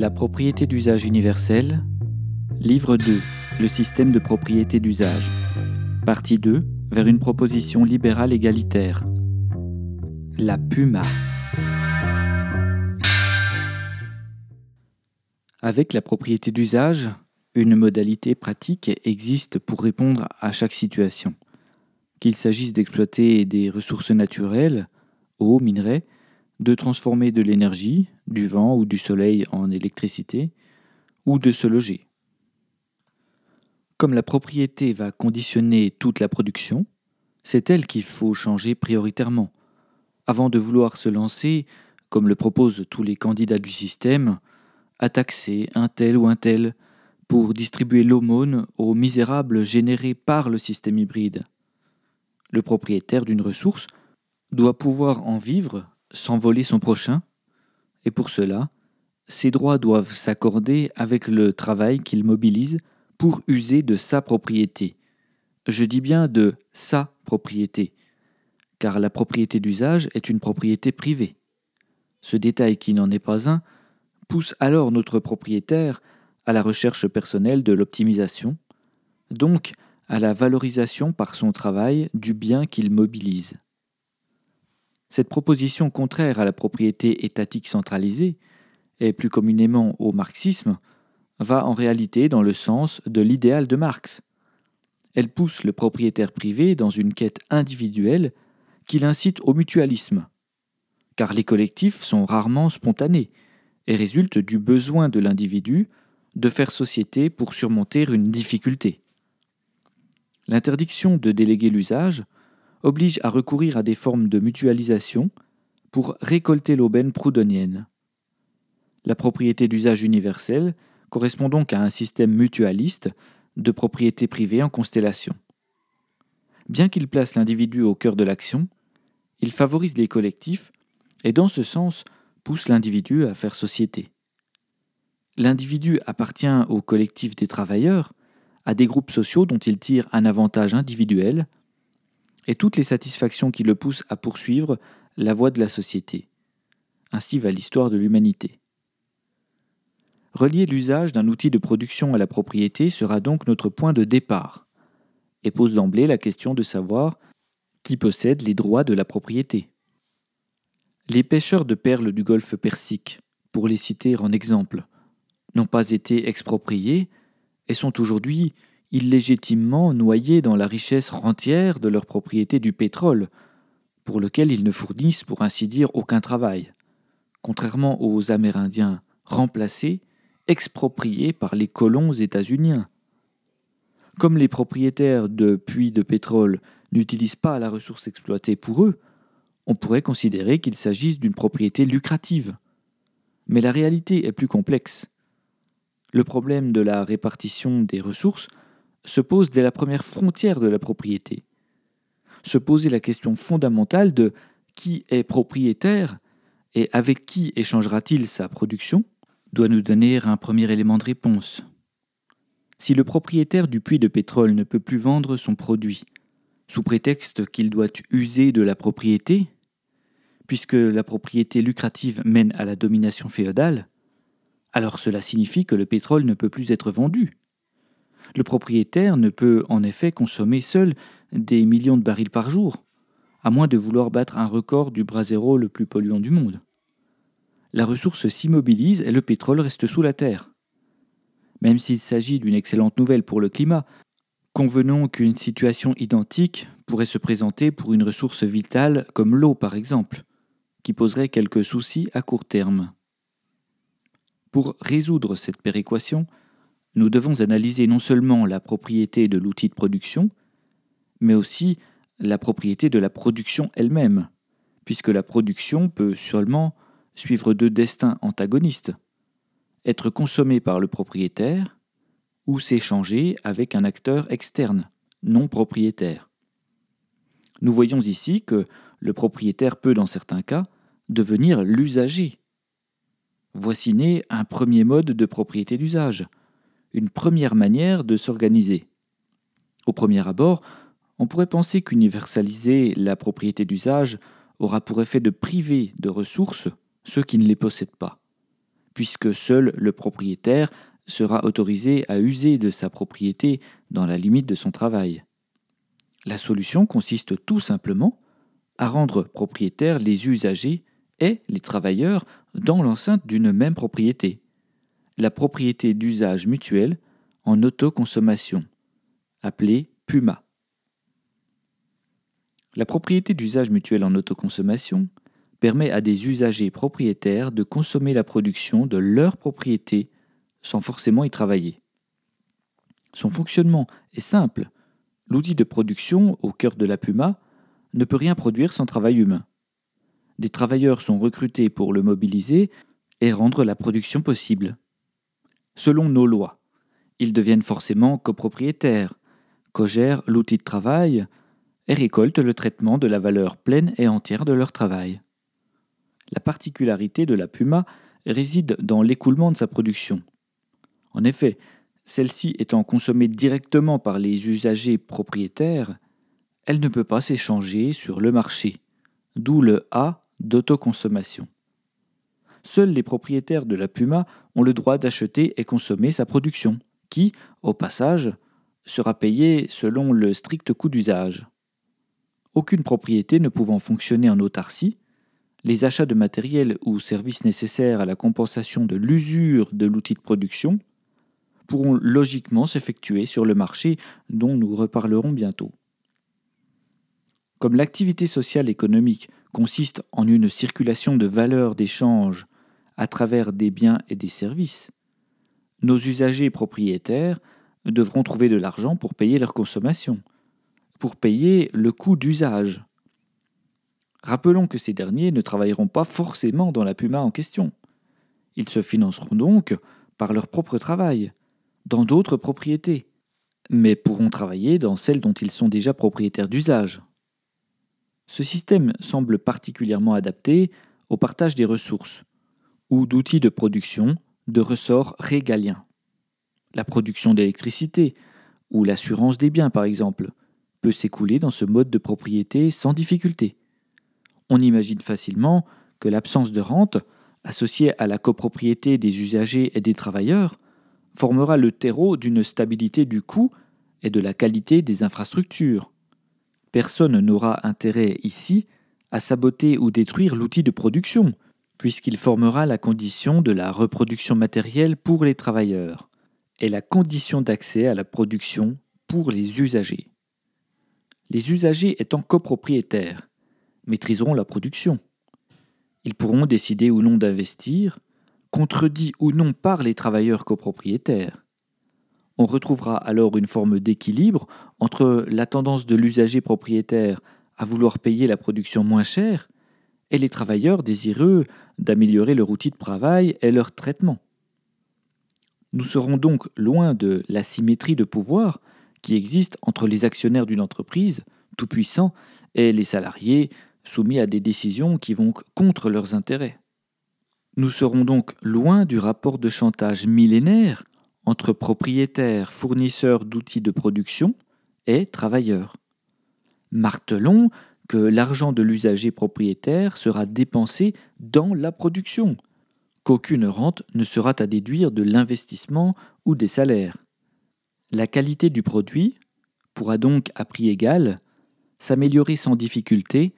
La propriété d'usage universelle, livre 2, le système de propriété d'usage, partie 2, vers une proposition libérale égalitaire. La Puma. Avec la propriété d'usage, une modalité pratique existe pour répondre à chaque situation. Qu'il s'agisse d'exploiter des ressources naturelles, eau, minerais, de transformer de l'énergie, du vent ou du soleil en électricité, ou de se loger. Comme la propriété va conditionner toute la production, c'est elle qu'il faut changer prioritairement, avant de vouloir se lancer, comme le proposent tous les candidats du système, à taxer un tel ou un tel pour distribuer l'aumône aux misérables générés par le système hybride. Le propriétaire d'une ressource doit pouvoir en vivre sans voler son prochain, et pour cela, ses droits doivent s'accorder avec le travail qu'il mobilise pour user de sa propriété. Je dis bien de sa propriété, car la propriété d'usage est une propriété privée. Ce détail qui n'en est pas un pousse alors notre propriétaire à la recherche personnelle de l'optimisation, donc à la valorisation par son travail du bien qu'il mobilise. Cette proposition contraire à la propriété étatique centralisée, et plus communément au marxisme, va en réalité dans le sens de l'idéal de Marx. Elle pousse le propriétaire privé dans une quête individuelle qui l'incite au mutualisme, car les collectifs sont rarement spontanés et résultent du besoin de l'individu de faire société pour surmonter une difficulté. L'interdiction de déléguer l'usage oblige à recourir à des formes de mutualisation pour récolter l'aubaine proudhonienne. La propriété d'usage universel correspond donc à un système mutualiste de propriété privée en constellation. Bien qu'il place l'individu au cœur de l'action, il favorise les collectifs et dans ce sens pousse l'individu à faire société. L'individu appartient au collectif des travailleurs, à des groupes sociaux dont il tire un avantage individuel, et toutes les satisfactions qui le poussent à poursuivre la voie de la société. Ainsi va l'histoire de l'humanité. Relier l'usage d'un outil de production à la propriété sera donc notre point de départ, et pose d'emblée la question de savoir qui possède les droits de la propriété. Les pêcheurs de perles du golfe Persique, pour les citer en exemple, n'ont pas été expropriés et sont aujourd'hui illégitimement noyés dans la richesse rentière de leur propriété du pétrole, pour lequel ils ne fournissent pour ainsi dire aucun travail, contrairement aux Amérindiens remplacés, expropriés par les colons états-uniens. Comme les propriétaires de puits de pétrole n'utilisent pas la ressource exploitée pour eux, on pourrait considérer qu'il s'agisse d'une propriété lucrative. Mais la réalité est plus complexe. Le problème de la répartition des ressources se pose dès la première frontière de la propriété. Se poser la question fondamentale de qui est propriétaire et avec qui échangera-t-il sa production doit nous donner un premier élément de réponse. Si le propriétaire du puits de pétrole ne peut plus vendre son produit, sous prétexte qu'il doit user de la propriété, puisque la propriété lucrative mène à la domination féodale, alors cela signifie que le pétrole ne peut plus être vendu. Le propriétaire ne peut en effet consommer seul des millions de barils par jour, à moins de vouloir battre un record du brasero le plus polluant du monde. La ressource s'immobilise et le pétrole reste sous la terre. Même s'il s'agit d'une excellente nouvelle pour le climat, convenons qu'une situation identique pourrait se présenter pour une ressource vitale comme l'eau par exemple, qui poserait quelques soucis à court terme. Pour résoudre cette péréquation, nous devons analyser non seulement la propriété de l'outil de production, mais aussi la propriété de la production elle-même, puisque la production peut seulement suivre deux destins antagonistes, être consommée par le propriétaire ou s'échanger avec un acteur externe, non propriétaire. Nous voyons ici que le propriétaire peut, dans certains cas, devenir l'usager. Voici né un premier mode de propriété d'usage, une première manière de s'organiser. Au premier abord, on pourrait penser qu'universaliser la propriété d'usage aura pour effet de priver de ressources ceux qui ne les possèdent pas. puisque seul le propriétaire sera autorisé à user de sa propriété dans la limite de son travail. La solution consiste tout simplement à rendre propriétaires les usagers et les travailleurs dans l'enceinte d'une même propriété. La propriété d'usage mutuel en autoconsommation, appelée PUMA. La propriété d'usage mutuel en autoconsommation permet à des usagers propriétaires de consommer la production de leur propriété sans forcément y travailler. Son fonctionnement est simple. L'outil de production au cœur de la Puma ne peut rien produire sans travail humain. Des travailleurs sont recrutés pour le mobiliser et rendre la production possible. Selon nos lois, ils deviennent forcément copropriétaires, cogèrent l'outil de travail et récoltent le traitement de la valeur pleine et entière de leur travail. La particularité de la Puma réside dans l'écoulement de sa production. En effet, celle-ci étant consommée directement par les usagers propriétaires, elle ne peut pas s'échanger sur le marché, d'où le A d'autoconsommation. Seuls les propriétaires de la Puma ont le droit d'acheter et consommer sa production, qui, au passage, sera payée selon le strict coût d'usage. Aucune propriété ne pouvant fonctionner en autarcie, les achats de matériel ou services nécessaires à la compensation de l'usure de l'outil de production pourront logiquement s'effectuer sur le marché dont nous reparlerons bientôt. Comme l'activité sociale économique consiste en une circulation de valeurs d'échange à travers des biens et des services, nos usagers propriétaires devront trouver de l'argent pour payer leur consommation, pour payer le coût d'usage, Rappelons que ces derniers ne travailleront pas forcément dans la Puma en question. Ils se financeront donc par leur propre travail, dans d'autres propriétés, mais pourront travailler dans celles dont ils sont déjà propriétaires d'usage. Ce système semble particulièrement adapté au partage des ressources, ou d'outils de production de ressorts régaliens. La production d'électricité, ou l'assurance des biens par exemple, peut s'écouler dans ce mode de propriété sans difficulté on imagine facilement que l'absence de rente, associée à la copropriété des usagers et des travailleurs, formera le terreau d'une stabilité du coût et de la qualité des infrastructures. Personne n'aura intérêt ici à saboter ou détruire l'outil de production, puisqu'il formera la condition de la reproduction matérielle pour les travailleurs et la condition d'accès à la production pour les usagers. Les usagers étant copropriétaires, maîtriseront la production. Ils pourront décider ou non d'investir, contredit ou non par les travailleurs copropriétaires. On retrouvera alors une forme d'équilibre entre la tendance de l'usager propriétaire à vouloir payer la production moins chère et les travailleurs désireux d'améliorer leur outil de travail et leur traitement. Nous serons donc loin de l'asymétrie de pouvoir qui existe entre les actionnaires d'une entreprise, tout-puissants, et les salariés, soumis à des décisions qui vont contre leurs intérêts. Nous serons donc loin du rapport de chantage millénaire entre propriétaires, fournisseurs d'outils de production et travailleurs. Martelons que l'argent de l'usager propriétaire sera dépensé dans la production, qu'aucune rente ne sera à déduire de l'investissement ou des salaires. La qualité du produit pourra donc, à prix égal, s'améliorer sans difficulté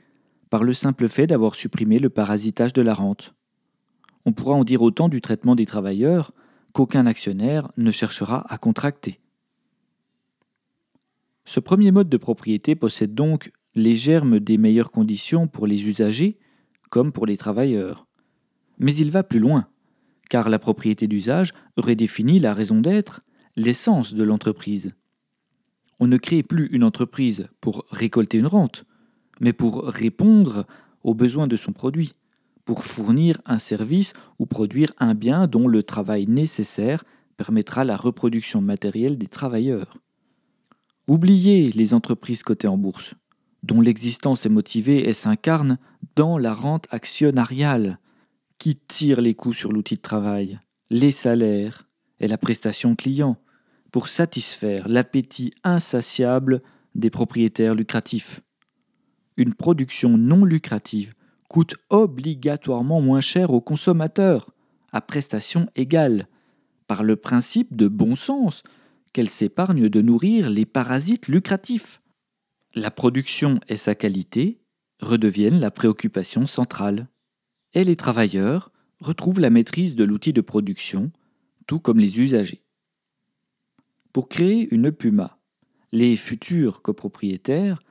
par le simple fait d'avoir supprimé le parasitage de la rente. On pourra en dire autant du traitement des travailleurs qu'aucun actionnaire ne cherchera à contracter. Ce premier mode de propriété possède donc les germes des meilleures conditions pour les usagers comme pour les travailleurs. Mais il va plus loin, car la propriété d'usage redéfinit la raison d'être, l'essence de l'entreprise. On ne crée plus une entreprise pour récolter une rente, mais pour répondre aux besoins de son produit, pour fournir un service ou produire un bien dont le travail nécessaire permettra la reproduction matérielle des travailleurs. Oubliez les entreprises cotées en bourse, dont l'existence est motivée et s'incarne dans la rente actionnariale, qui tire les coûts sur l'outil de travail, les salaires et la prestation client, pour satisfaire l'appétit insatiable des propriétaires lucratifs une production non lucrative coûte obligatoirement moins cher aux consommateurs, à prestations égales, par le principe de bon sens qu'elle s'épargne de nourrir les parasites lucratifs. La production et sa qualité redeviennent la préoccupation centrale. Et les travailleurs retrouvent la maîtrise de l'outil de production, tout comme les usagers. Pour créer une Puma, les futurs copropriétaires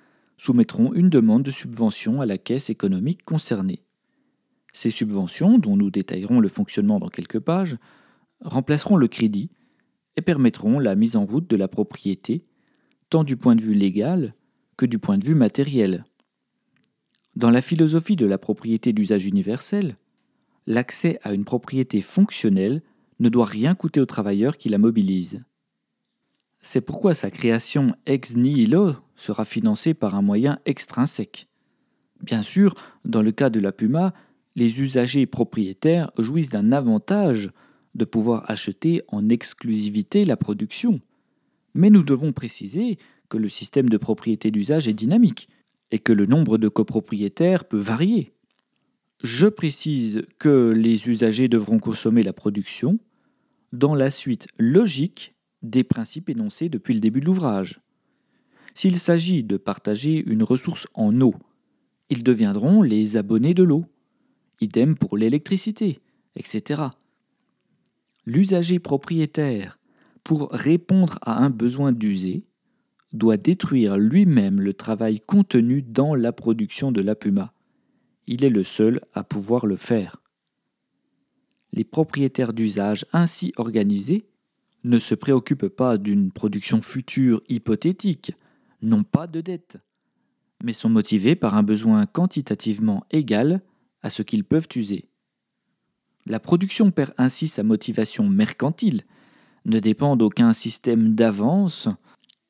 soumettront une demande de subvention à la caisse économique concernée. Ces subventions, dont nous détaillerons le fonctionnement dans quelques pages, remplaceront le crédit et permettront la mise en route de la propriété, tant du point de vue légal que du point de vue matériel. Dans la philosophie de la propriété d'usage universel, l'accès à une propriété fonctionnelle ne doit rien coûter aux travailleurs qui la mobilisent. C'est pourquoi sa création ex nihilo sera financée par un moyen extrinsèque. Bien sûr, dans le cas de la Puma, les usagers propriétaires jouissent d'un avantage de pouvoir acheter en exclusivité la production. Mais nous devons préciser que le système de propriété d'usage est dynamique et que le nombre de copropriétaires peut varier. Je précise que les usagers devront consommer la production dans la suite logique des principes énoncés depuis le début de l'ouvrage. S'il s'agit de partager une ressource en eau, ils deviendront les abonnés de l'eau idem pour l'électricité, etc. L'usager propriétaire, pour répondre à un besoin d'user, doit détruire lui-même le travail contenu dans la production de la puma. Il est le seul à pouvoir le faire. Les propriétaires d'usage ainsi organisés ne se préoccupent pas d'une production future hypothétique, n'ont pas de dette, mais sont motivés par un besoin quantitativement égal à ce qu'ils peuvent user. La production perd ainsi sa motivation mercantile, ne dépend d'aucun système d'avance,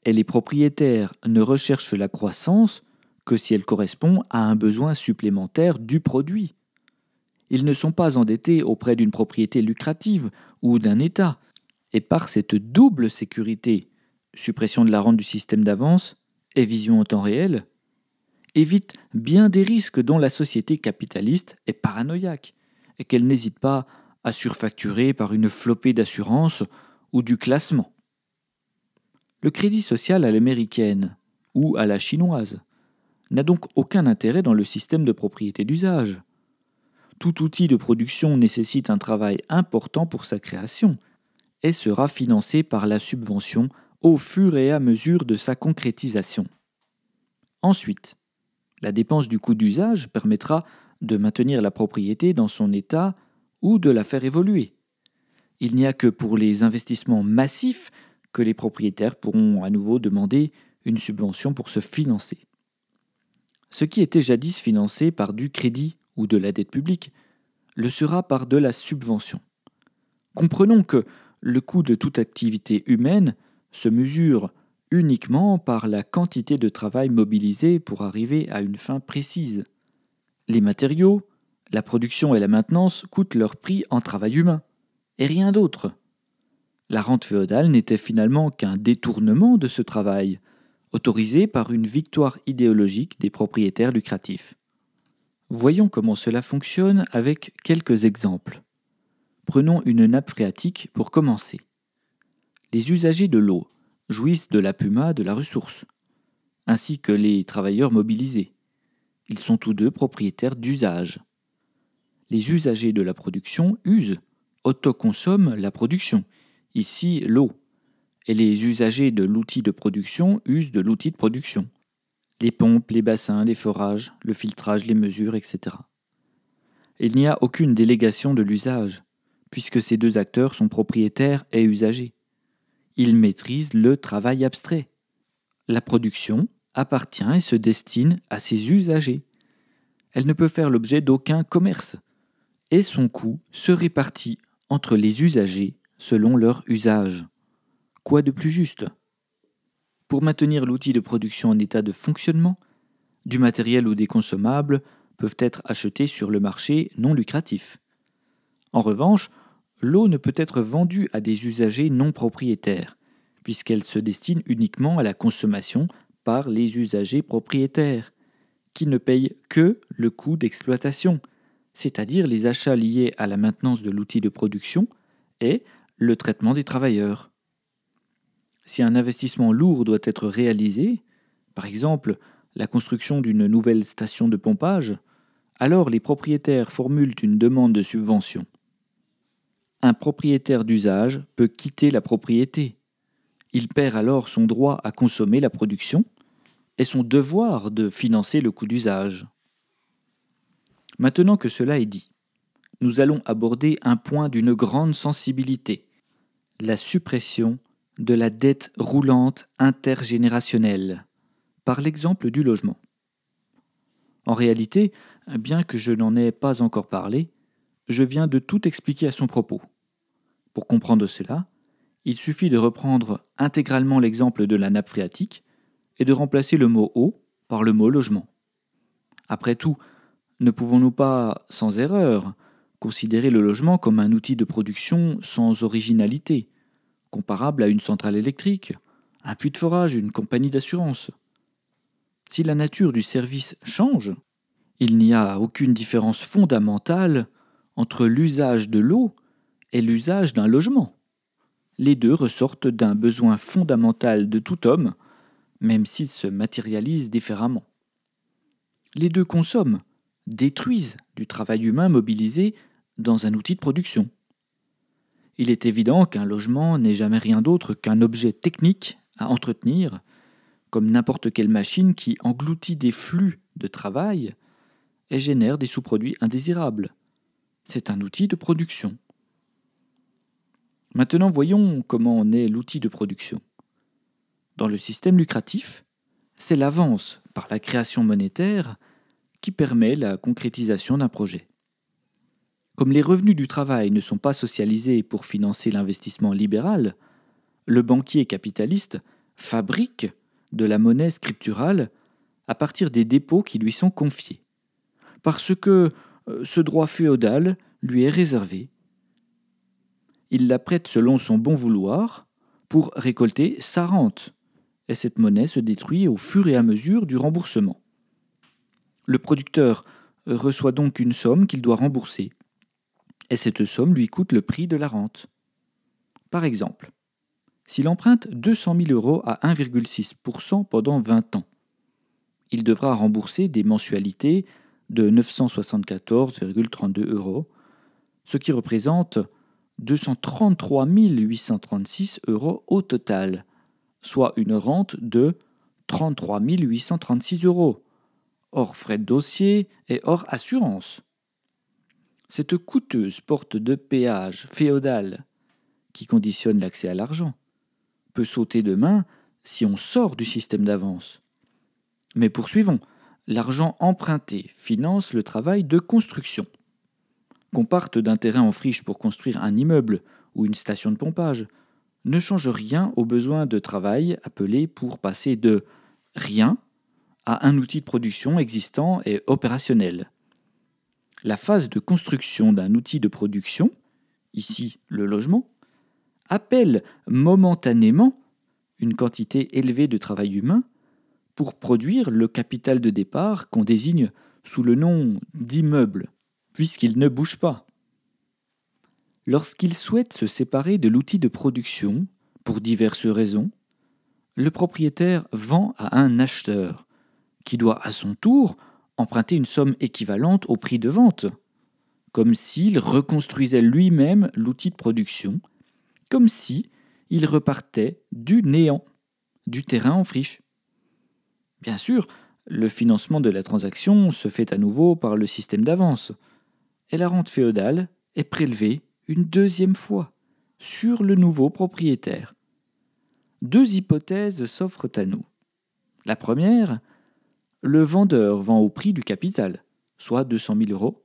et les propriétaires ne recherchent la croissance que si elle correspond à un besoin supplémentaire du produit. Ils ne sont pas endettés auprès d'une propriété lucrative ou d'un État, et par cette double sécurité, suppression de la rente du système d'avance et vision en temps réel, évite bien des risques dont la société capitaliste est paranoïaque et qu'elle n'hésite pas à surfacturer par une flopée d'assurance ou du classement. Le crédit social à l'américaine ou à la chinoise n'a donc aucun intérêt dans le système de propriété d'usage. Tout outil de production nécessite un travail important pour sa création et sera financé par la subvention au fur et à mesure de sa concrétisation. Ensuite, la dépense du coût d'usage permettra de maintenir la propriété dans son état ou de la faire évoluer. Il n'y a que pour les investissements massifs que les propriétaires pourront à nouveau demander une subvention pour se financer. Ce qui était jadis financé par du crédit ou de la dette publique le sera par de la subvention. Comprenons que le coût de toute activité humaine se mesure uniquement par la quantité de travail mobilisé pour arriver à une fin précise. Les matériaux, la production et la maintenance coûtent leur prix en travail humain, et rien d'autre. La rente féodale n'était finalement qu'un détournement de ce travail, autorisé par une victoire idéologique des propriétaires lucratifs. Voyons comment cela fonctionne avec quelques exemples. Prenons une nappe phréatique pour commencer. Les usagers de l'eau jouissent de la puma de la ressource, ainsi que les travailleurs mobilisés. Ils sont tous deux propriétaires d'usage. Les usagers de la production usent, autoconsomment la production, ici l'eau, et les usagers de l'outil de production usent de l'outil de production. Les pompes, les bassins, les forages, le filtrage, les mesures, etc. Il n'y a aucune délégation de l'usage, puisque ces deux acteurs sont propriétaires et usagers. Il maîtrise le travail abstrait. La production appartient et se destine à ses usagers. Elle ne peut faire l'objet d'aucun commerce, et son coût se répartit entre les usagers selon leur usage. Quoi de plus juste? Pour maintenir l'outil de production en état de fonctionnement, du matériel ou des consommables peuvent être achetés sur le marché non lucratif. En revanche, l'eau ne peut être vendue à des usagers non propriétaires, puisqu'elle se destine uniquement à la consommation par les usagers propriétaires, qui ne payent que le coût d'exploitation, c'est-à-dire les achats liés à la maintenance de l'outil de production et le traitement des travailleurs. Si un investissement lourd doit être réalisé, par exemple la construction d'une nouvelle station de pompage, alors les propriétaires formulent une demande de subvention. Un propriétaire d'usage peut quitter la propriété. Il perd alors son droit à consommer la production et son devoir de financer le coût d'usage. Maintenant que cela est dit, nous allons aborder un point d'une grande sensibilité, la suppression de la dette roulante intergénérationnelle, par l'exemple du logement. En réalité, bien que je n'en ai pas encore parlé, je viens de tout expliquer à son propos. Pour comprendre cela, il suffit de reprendre intégralement l'exemple de la nappe phréatique et de remplacer le mot eau par le mot logement. Après tout, ne pouvons-nous pas, sans erreur, considérer le logement comme un outil de production sans originalité, comparable à une centrale électrique, un puits de forage, une compagnie d'assurance? Si la nature du service change, il n'y a aucune différence fondamentale entre l'usage de l'eau et l'usage d'un logement. Les deux ressortent d'un besoin fondamental de tout homme, même s'ils se matérialisent différemment. Les deux consomment, détruisent du travail humain mobilisé dans un outil de production. Il est évident qu'un logement n'est jamais rien d'autre qu'un objet technique à entretenir, comme n'importe quelle machine qui engloutit des flux de travail et génère des sous-produits indésirables. C'est un outil de production. Maintenant voyons comment on est l'outil de production. Dans le système lucratif, c'est l'avance par la création monétaire qui permet la concrétisation d'un projet. Comme les revenus du travail ne sont pas socialisés pour financer l'investissement libéral, le banquier capitaliste fabrique de la monnaie scripturale à partir des dépôts qui lui sont confiés parce que euh, ce droit féodal lui est réservé. Il la prête selon son bon vouloir pour récolter sa rente, et cette monnaie se détruit au fur et à mesure du remboursement. Le producteur reçoit donc une somme qu'il doit rembourser, et cette somme lui coûte le prix de la rente. Par exemple, s'il emprunte 200 000 euros à 1,6% pendant 20 ans, il devra rembourser des mensualités de 974,32 euros, ce qui représente 233 836 euros au total, soit une rente de 33 836 euros, hors frais de dossier et hors assurance. Cette coûteuse porte de péage féodale qui conditionne l'accès à l'argent peut sauter demain si on sort du système d'avance. Mais poursuivons l'argent emprunté finance le travail de construction. Qu'on parte d'un terrain en friche pour construire un immeuble ou une station de pompage ne change rien au besoin de travail appelé pour passer de rien à un outil de production existant et opérationnel. La phase de construction d'un outil de production, ici le logement, appelle momentanément une quantité élevée de travail humain pour produire le capital de départ qu'on désigne sous le nom d'immeuble, puisqu'il ne bouge pas. Lorsqu'il souhaite se séparer de l'outil de production, pour diverses raisons, le propriétaire vend à un acheteur, qui doit à son tour emprunter une somme équivalente au prix de vente, comme s'il reconstruisait lui-même l'outil de production, comme si il repartait du néant, du terrain en friche. Bien sûr, le financement de la transaction se fait à nouveau par le système d'avance, et la rente féodale est prélevée une deuxième fois sur le nouveau propriétaire. Deux hypothèses s'offrent à nous. La première, le vendeur vend au prix du capital, soit 200 000 euros,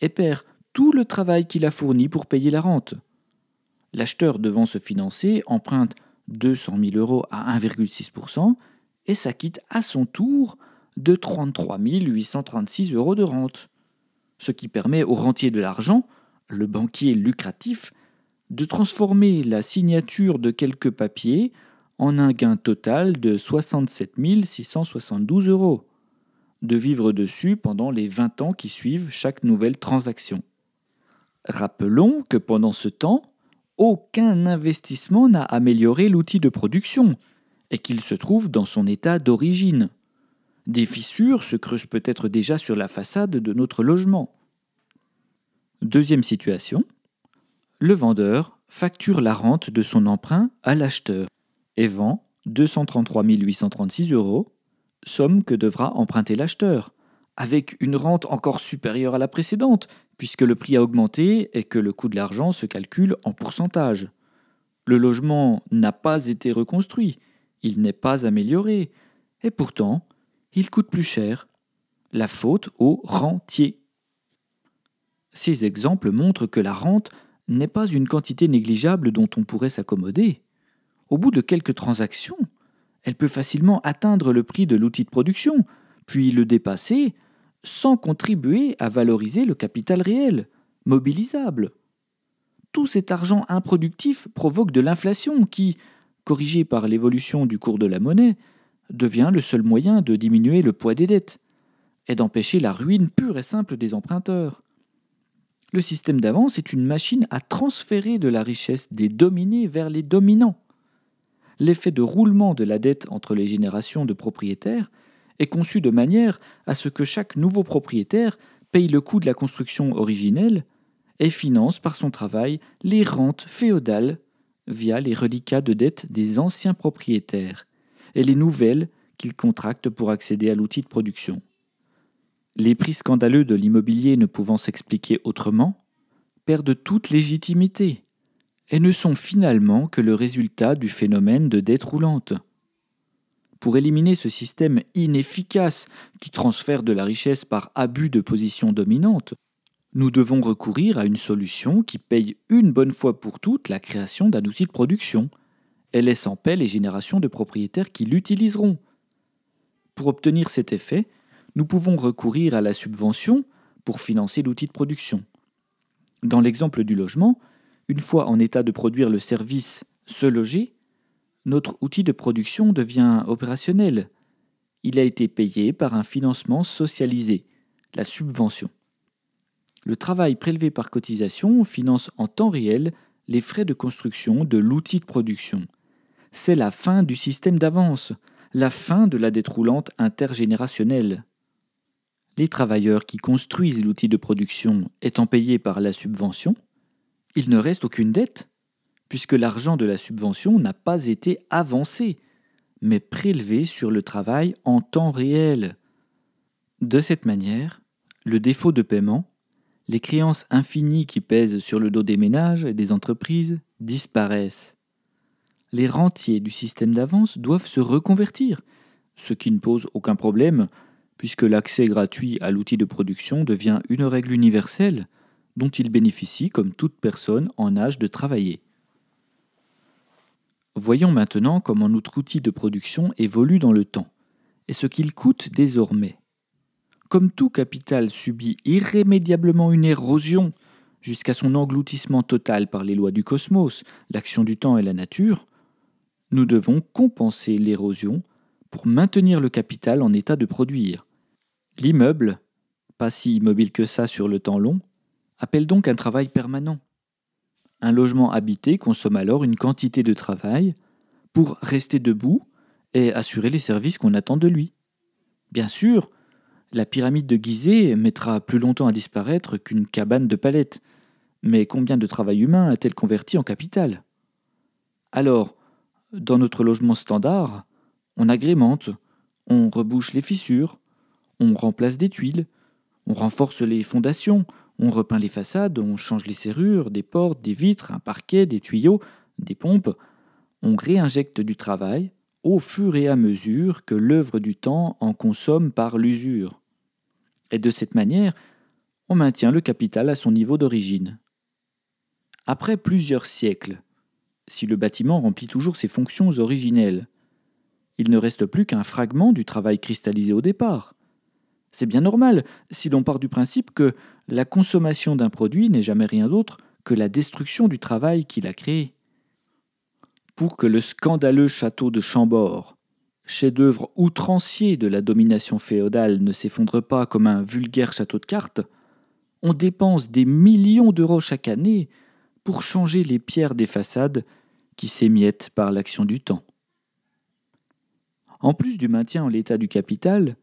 et perd tout le travail qu'il a fourni pour payer la rente. L'acheteur devant se financer emprunte 200 000 euros à 1,6% et s'acquitte à son tour de 33 836 euros de rente, ce qui permet au rentier de l'argent, le banquier lucratif, de transformer la signature de quelques papiers en un gain total de 67 672 euros, de vivre dessus pendant les 20 ans qui suivent chaque nouvelle transaction. Rappelons que pendant ce temps, aucun investissement n'a amélioré l'outil de production et qu'il se trouve dans son état d'origine. Des fissures se creusent peut-être déjà sur la façade de notre logement. Deuxième situation, le vendeur facture la rente de son emprunt à l'acheteur et vend 233 836 euros, somme que devra emprunter l'acheteur, avec une rente encore supérieure à la précédente, puisque le prix a augmenté et que le coût de l'argent se calcule en pourcentage. Le logement n'a pas été reconstruit, il n'est pas amélioré, et pourtant, il coûte plus cher. La faute au rentier. Ces exemples montrent que la rente n'est pas une quantité négligeable dont on pourrait s'accommoder. Au bout de quelques transactions, elle peut facilement atteindre le prix de l'outil de production, puis le dépasser, sans contribuer à valoriser le capital réel, mobilisable. Tout cet argent improductif provoque de l'inflation qui, corrigée par l'évolution du cours de la monnaie, devient le seul moyen de diminuer le poids des dettes et d'empêcher la ruine pure et simple des emprunteurs. Le système d'avance est une machine à transférer de la richesse des dominés vers les dominants. L'effet de roulement de la dette entre les générations de propriétaires est conçu de manière à ce que chaque nouveau propriétaire paye le coût de la construction originelle et finance par son travail les rentes féodales via les reliquats de dette des anciens propriétaires et les nouvelles qu'il contracte pour accéder à l'outil de production. Les prix scandaleux de l'immobilier ne pouvant s'expliquer autrement, perdent toute légitimité et ne sont finalement que le résultat du phénomène de dette roulante. Pour éliminer ce système inefficace qui transfère de la richesse par abus de position dominante, nous devons recourir à une solution qui paye une bonne fois pour toutes la création d'un outil de production et laisse en paix les générations de propriétaires qui l'utiliseront. Pour obtenir cet effet, nous pouvons recourir à la subvention pour financer l'outil de production. Dans l'exemple du logement, une fois en état de produire le service se loger, notre outil de production devient opérationnel. Il a été payé par un financement socialisé, la subvention. Le travail prélevé par cotisation finance en temps réel les frais de construction de l'outil de production. C'est la fin du système d'avance, la fin de la dette roulante intergénérationnelle. Les travailleurs qui construisent l'outil de production étant payés par la subvention, il ne reste aucune dette, puisque l'argent de la subvention n'a pas été avancé, mais prélevé sur le travail en temps réel. De cette manière, le défaut de paiement les créances infinies qui pèsent sur le dos des ménages et des entreprises disparaissent. Les rentiers du système d'avance doivent se reconvertir, ce qui ne pose aucun problème, puisque l'accès gratuit à l'outil de production devient une règle universelle dont ils bénéficient comme toute personne en âge de travailler. Voyons maintenant comment notre outil de production évolue dans le temps et ce qu'il coûte désormais. Comme tout capital subit irrémédiablement une érosion jusqu'à son engloutissement total par les lois du cosmos, l'action du temps et la nature, nous devons compenser l'érosion pour maintenir le capital en état de produire. L'immeuble, pas si immobile que ça sur le temps long, appelle donc un travail permanent. Un logement habité consomme alors une quantité de travail pour rester debout et assurer les services qu'on attend de lui. Bien sûr, la pyramide de Gizeh mettra plus longtemps à disparaître qu'une cabane de palettes. Mais combien de travail humain a-t-elle converti en capital? Alors, dans notre logement standard, on agrémente, on rebouche les fissures, on remplace des tuiles, on renforce les fondations, on repeint les façades, on change les serrures, des portes, des vitres, un parquet, des tuyaux, des pompes, on réinjecte du travail au fur et à mesure que l'œuvre du temps en consomme par l'usure et de cette manière, on maintient le capital à son niveau d'origine. Après plusieurs siècles, si le bâtiment remplit toujours ses fonctions originelles, il ne reste plus qu'un fragment du travail cristallisé au départ. C'est bien normal si l'on part du principe que la consommation d'un produit n'est jamais rien d'autre que la destruction du travail qu'il a créé. Pour que le scandaleux château de Chambord chef-d'œuvre outrancier de la domination féodale, ne s'effondre pas comme un vulgaire château de cartes, on dépense des millions d'euros chaque année pour changer les pierres des façades qui s'émiettent par l'action du temps. En plus du maintien en l'état du capital,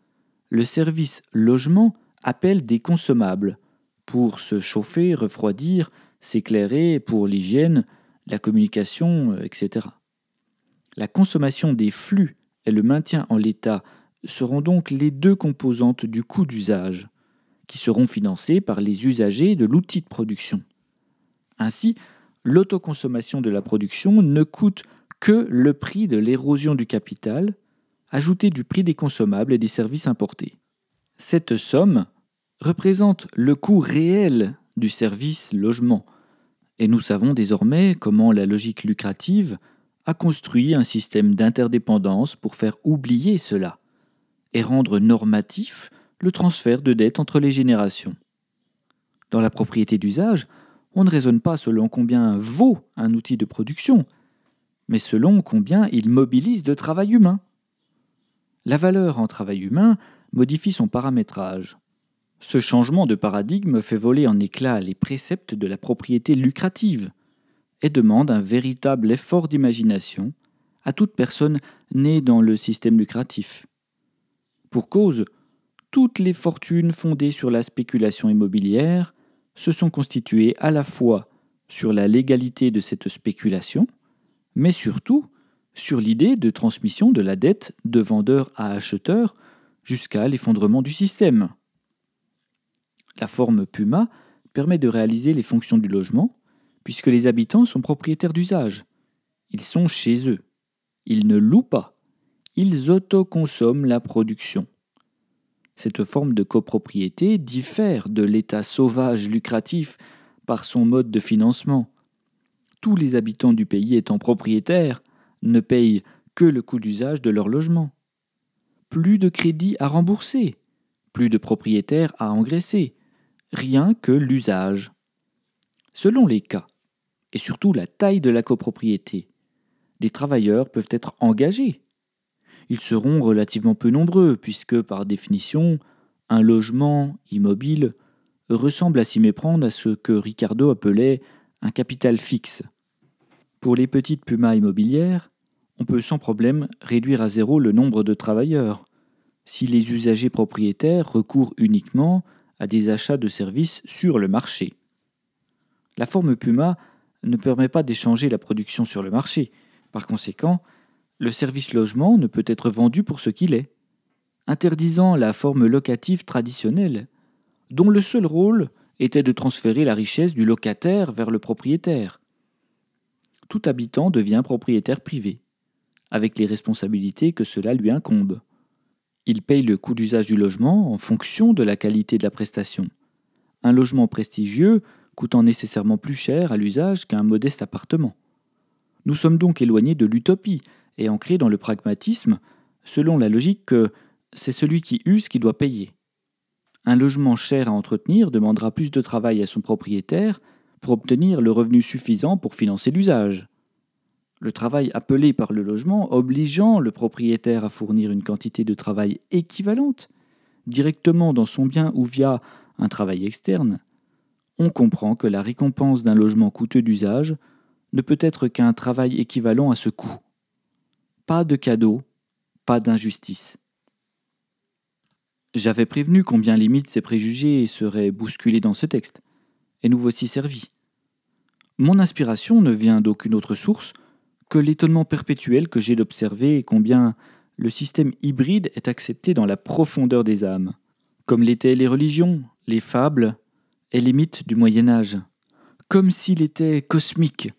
le service logement appelle des consommables pour se chauffer, refroidir, s'éclairer, pour l'hygiène, la communication, etc. La consommation des flux et le maintien en l'état seront donc les deux composantes du coût d'usage, qui seront financées par les usagers de l'outil de production. Ainsi, l'autoconsommation de la production ne coûte que le prix de l'érosion du capital, ajouté du prix des consommables et des services importés. Cette somme représente le coût réel du service logement, et nous savons désormais comment la logique lucrative a construit un système d'interdépendance pour faire oublier cela et rendre normatif le transfert de dettes entre les générations. Dans la propriété d'usage, on ne raisonne pas selon combien vaut un outil de production, mais selon combien il mobilise de travail humain. La valeur en travail humain modifie son paramétrage. Ce changement de paradigme fait voler en éclats les préceptes de la propriété lucrative et demande un véritable effort d'imagination à toute personne née dans le système lucratif. Pour cause, toutes les fortunes fondées sur la spéculation immobilière se sont constituées à la fois sur la légalité de cette spéculation, mais surtout sur l'idée de transmission de la dette de vendeur à acheteur jusqu'à l'effondrement du système. La forme Puma permet de réaliser les fonctions du logement, puisque les habitants sont propriétaires d'usage. Ils sont chez eux. Ils ne louent pas. Ils autoconsomment la production. Cette forme de copropriété diffère de l'état sauvage lucratif par son mode de financement. Tous les habitants du pays étant propriétaires ne payent que le coût d'usage de leur logement. Plus de crédit à rembourser, plus de propriétaires à engraisser, rien que l'usage. Selon les cas, et surtout la taille de la copropriété, les travailleurs peuvent être engagés. Ils seront relativement peu nombreux, puisque par définition, un logement immobile ressemble à s'y méprendre à ce que Ricardo appelait un capital fixe. Pour les petites pumas immobilières, on peut sans problème réduire à zéro le nombre de travailleurs, si les usagers propriétaires recourent uniquement à des achats de services sur le marché. La forme Puma ne permet pas d'échanger la production sur le marché. Par conséquent, le service logement ne peut être vendu pour ce qu'il est, interdisant la forme locative traditionnelle, dont le seul rôle était de transférer la richesse du locataire vers le propriétaire. Tout habitant devient propriétaire privé, avec les responsabilités que cela lui incombe. Il paye le coût d'usage du logement en fonction de la qualité de la prestation. Un logement prestigieux coûtant nécessairement plus cher à l'usage qu'un modeste appartement. Nous sommes donc éloignés de l'utopie et ancrés dans le pragmatisme, selon la logique que c'est celui qui use qui doit payer. Un logement cher à entretenir demandera plus de travail à son propriétaire pour obtenir le revenu suffisant pour financer l'usage. Le travail appelé par le logement obligeant le propriétaire à fournir une quantité de travail équivalente, directement dans son bien ou via un travail externe, on comprend que la récompense d'un logement coûteux d'usage ne peut être qu'un travail équivalent à ce coût. Pas de cadeau, pas d'injustice. J'avais prévenu combien limite ces préjugés seraient bousculés dans ce texte, et nous voici servis. Mon inspiration ne vient d'aucune autre source que l'étonnement perpétuel que j'ai d'observer combien le système hybride est accepté dans la profondeur des âmes, comme l'étaient les religions, les fables et les mythes du Moyen Âge, comme s'il était cosmique,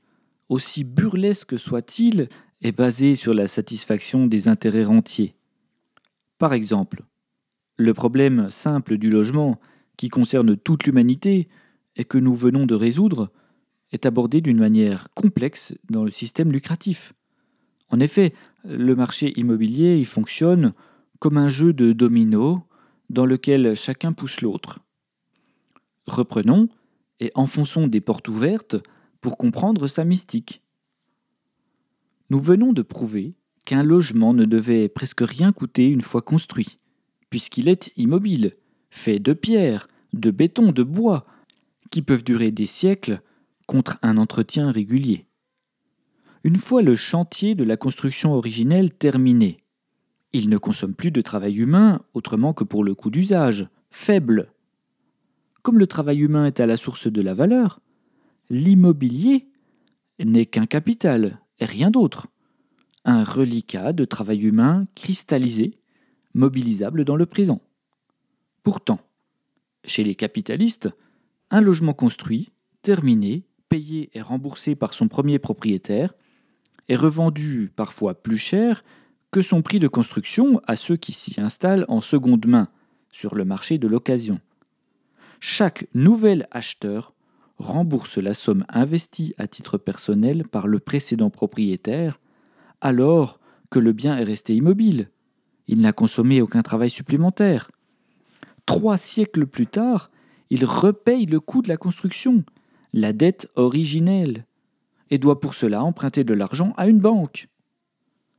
aussi burlesque soit-il, et basé sur la satisfaction des intérêts rentiers. Par exemple, le problème simple du logement, qui concerne toute l'humanité et que nous venons de résoudre, est abordé d'une manière complexe dans le système lucratif. En effet, le marché immobilier y fonctionne comme un jeu de dominos dans lequel chacun pousse l'autre. Reprenons et enfonçons des portes ouvertes pour comprendre sa mystique. Nous venons de prouver qu'un logement ne devait presque rien coûter une fois construit, puisqu'il est immobile, fait de pierre, de béton, de bois, qui peuvent durer des siècles contre un entretien régulier. Une fois le chantier de la construction originelle terminé, il ne consomme plus de travail humain autrement que pour le coût d'usage, faible. Comme le travail humain est à la source de la valeur, l'immobilier n'est qu'un capital rien d'autre. Un reliquat de travail humain cristallisé, mobilisable dans le présent. Pourtant, chez les capitalistes, un logement construit, terminé, payé et remboursé par son premier propriétaire est revendu parfois plus cher que son prix de construction à ceux qui s'y installent en seconde main sur le marché de l'occasion. Chaque nouvel acheteur rembourse la somme investie à titre personnel par le précédent propriétaire, alors que le bien est resté immobile. Il n'a consommé aucun travail supplémentaire. Trois siècles plus tard, il repaye le coût de la construction, la dette originelle, et doit pour cela emprunter de l'argent à une banque.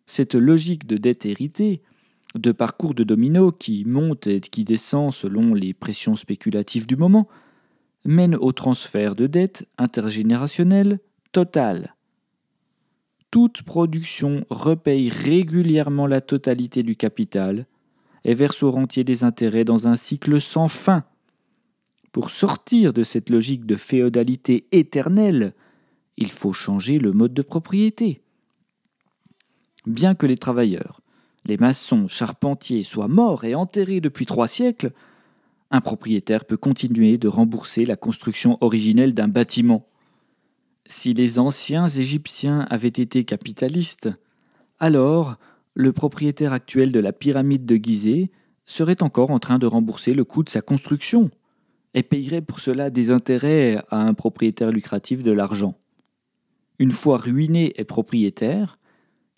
Cette logique de dette héritée, de parcours de domino qui monte et qui descend selon les pressions spéculatives du moment, mène au transfert de dette intergénérationnelle totale. Toute production repaye régulièrement la totalité du capital et verse au rentier des intérêts dans un cycle sans fin. Pour sortir de cette logique de féodalité éternelle, il faut changer le mode de propriété. Bien que les travailleurs, les maçons, charpentiers soient morts et enterrés depuis trois siècles, un propriétaire peut continuer de rembourser la construction originelle d'un bâtiment. Si les anciens Égyptiens avaient été capitalistes, alors le propriétaire actuel de la pyramide de Gizeh serait encore en train de rembourser le coût de sa construction et payerait pour cela des intérêts à un propriétaire lucratif de l'argent. Une fois ruiné et propriétaire,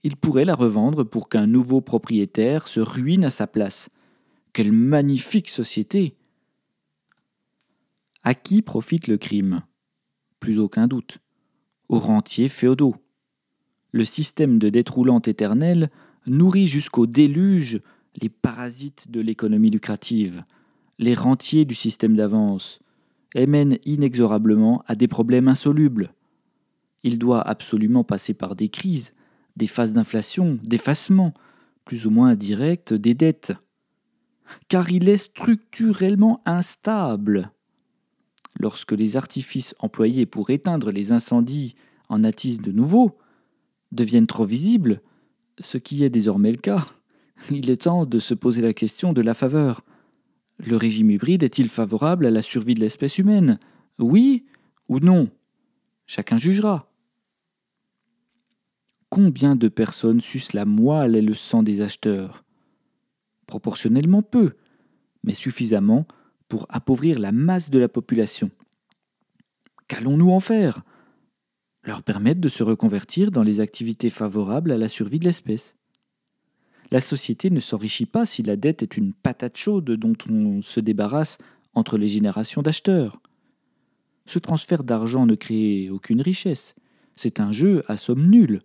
il pourrait la revendre pour qu'un nouveau propriétaire se ruine à sa place. Quelle magnifique société à qui profite le crime? Plus aucun doute. Aux rentiers féodaux. Le système de dette roulante éternelle nourrit jusqu'au déluge les parasites de l'économie lucrative, les rentiers du système d'avance, et mène inexorablement à des problèmes insolubles. Il doit absolument passer par des crises, des phases d'inflation, d'effacement, plus ou moins directes des dettes. Car il est structurellement instable lorsque les artifices employés pour éteindre les incendies en attisent de nouveau, deviennent trop visibles, ce qui est désormais le cas, il est temps de se poser la question de la faveur. Le régime hybride est-il favorable à la survie de l'espèce humaine? Oui ou non? Chacun jugera. Combien de personnes sucent la moelle et le sang des acheteurs? Proportionnellement peu, mais suffisamment pour appauvrir la masse de la population. Qu'allons-nous en faire? Leur permettre de se reconvertir dans les activités favorables à la survie de l'espèce. La société ne s'enrichit pas si la dette est une patate chaude dont on se débarrasse entre les générations d'acheteurs. Ce transfert d'argent ne crée aucune richesse. C'est un jeu à somme nulle.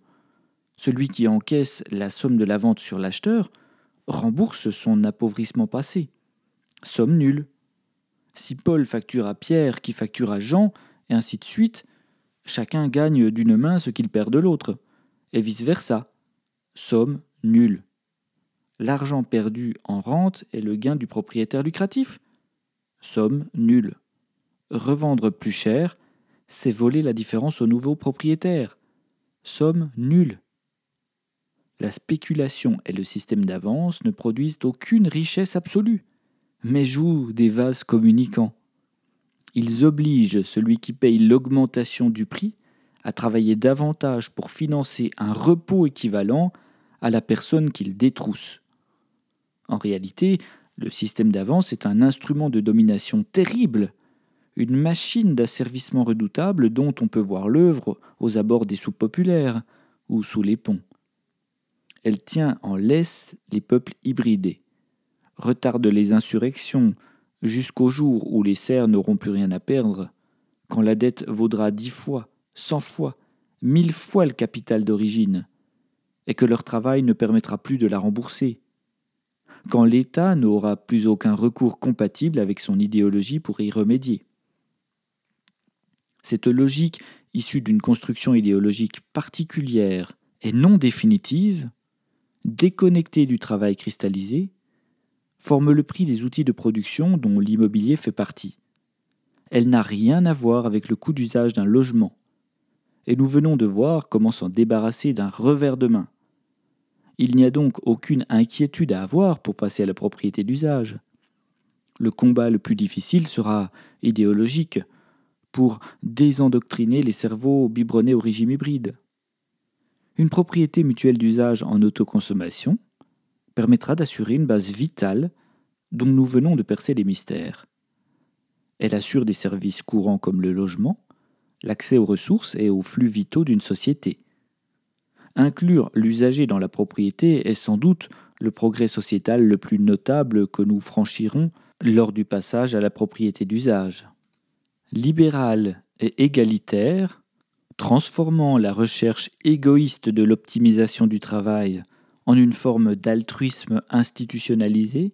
Celui qui encaisse la somme de la vente sur l'acheteur rembourse son appauvrissement passé. Somme nulle. Si Paul facture à Pierre qui facture à Jean, et ainsi de suite, chacun gagne d'une main ce qu'il perd de l'autre, et vice-versa. Somme nulle. L'argent perdu en rente est le gain du propriétaire lucratif. Somme nulle. Revendre plus cher, c'est voler la différence au nouveau propriétaire. Somme nulle. La spéculation et le système d'avance ne produisent aucune richesse absolue mais jouent des vases communicants. Ils obligent celui qui paye l'augmentation du prix à travailler davantage pour financer un repos équivalent à la personne qu'il détrousse. En réalité, le système d'avance est un instrument de domination terrible, une machine d'asservissement redoutable dont on peut voir l'œuvre aux abords des soupes populaires ou sous les ponts. Elle tient en laisse les peuples hybridés retarde les insurrections, jusqu'au jour où les serfs n'auront plus rien à perdre, quand la dette vaudra dix fois, cent fois, mille fois le capital d'origine, et que leur travail ne permettra plus de la rembourser, quand l'État n'aura plus aucun recours compatible avec son idéologie pour y remédier. Cette logique issue d'une construction idéologique particulière et non définitive, déconnectée du travail cristallisé, forme le prix des outils de production dont l'immobilier fait partie. Elle n'a rien à voir avec le coût d'usage d'un logement, et nous venons de voir comment s'en débarrasser d'un revers de main. Il n'y a donc aucune inquiétude à avoir pour passer à la propriété d'usage. Le combat le plus difficile sera idéologique, pour désendoctriner les cerveaux biberonnés au régime hybride. Une propriété mutuelle d'usage en autoconsommation permettra d'assurer une base vitale dont nous venons de percer les mystères. Elle assure des services courants comme le logement, l'accès aux ressources et aux flux vitaux d'une société. Inclure l'usager dans la propriété est sans doute le progrès sociétal le plus notable que nous franchirons lors du passage à la propriété d'usage. Libéral et égalitaire, transformant la recherche égoïste de l'optimisation du travail en une forme d'altruisme institutionnalisé,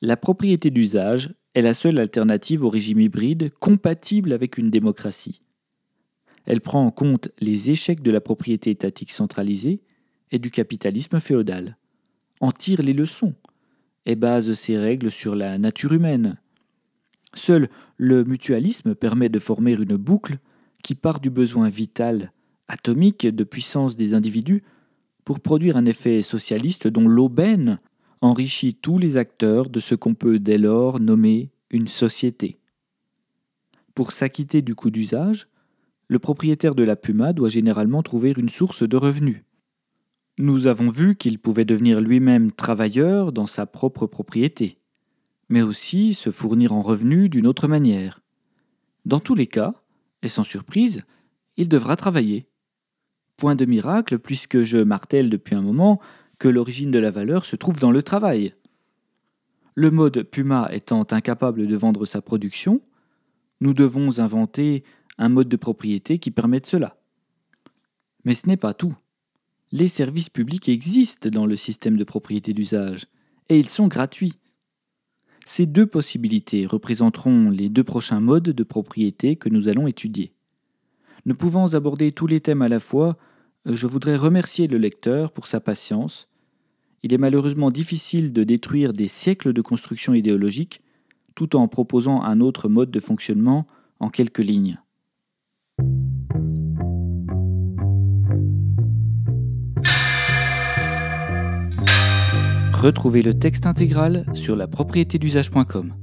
la propriété d'usage est la seule alternative au régime hybride compatible avec une démocratie. Elle prend en compte les échecs de la propriété étatique centralisée et du capitalisme féodal, en tire les leçons et base ses règles sur la nature humaine. Seul le mutualisme permet de former une boucle qui part du besoin vital, atomique de puissance des individus pour produire un effet socialiste dont l'aubaine enrichit tous les acteurs de ce qu'on peut dès lors nommer une société. Pour s'acquitter du coût d'usage, le propriétaire de la Puma doit généralement trouver une source de revenus. Nous avons vu qu'il pouvait devenir lui-même travailleur dans sa propre propriété, mais aussi se fournir en revenus d'une autre manière. Dans tous les cas, et sans surprise, il devra travailler. Point de miracle, puisque je martèle depuis un moment que l'origine de la valeur se trouve dans le travail. Le mode Puma étant incapable de vendre sa production, nous devons inventer un mode de propriété qui permette cela. Mais ce n'est pas tout. Les services publics existent dans le système de propriété d'usage, et ils sont gratuits. Ces deux possibilités représenteront les deux prochains modes de propriété que nous allons étudier. Ne pouvant aborder tous les thèmes à la fois, je voudrais remercier le lecteur pour sa patience. Il est malheureusement difficile de détruire des siècles de construction idéologique tout en proposant un autre mode de fonctionnement en quelques lignes. Retrouvez le texte intégral sur la d'usage.com.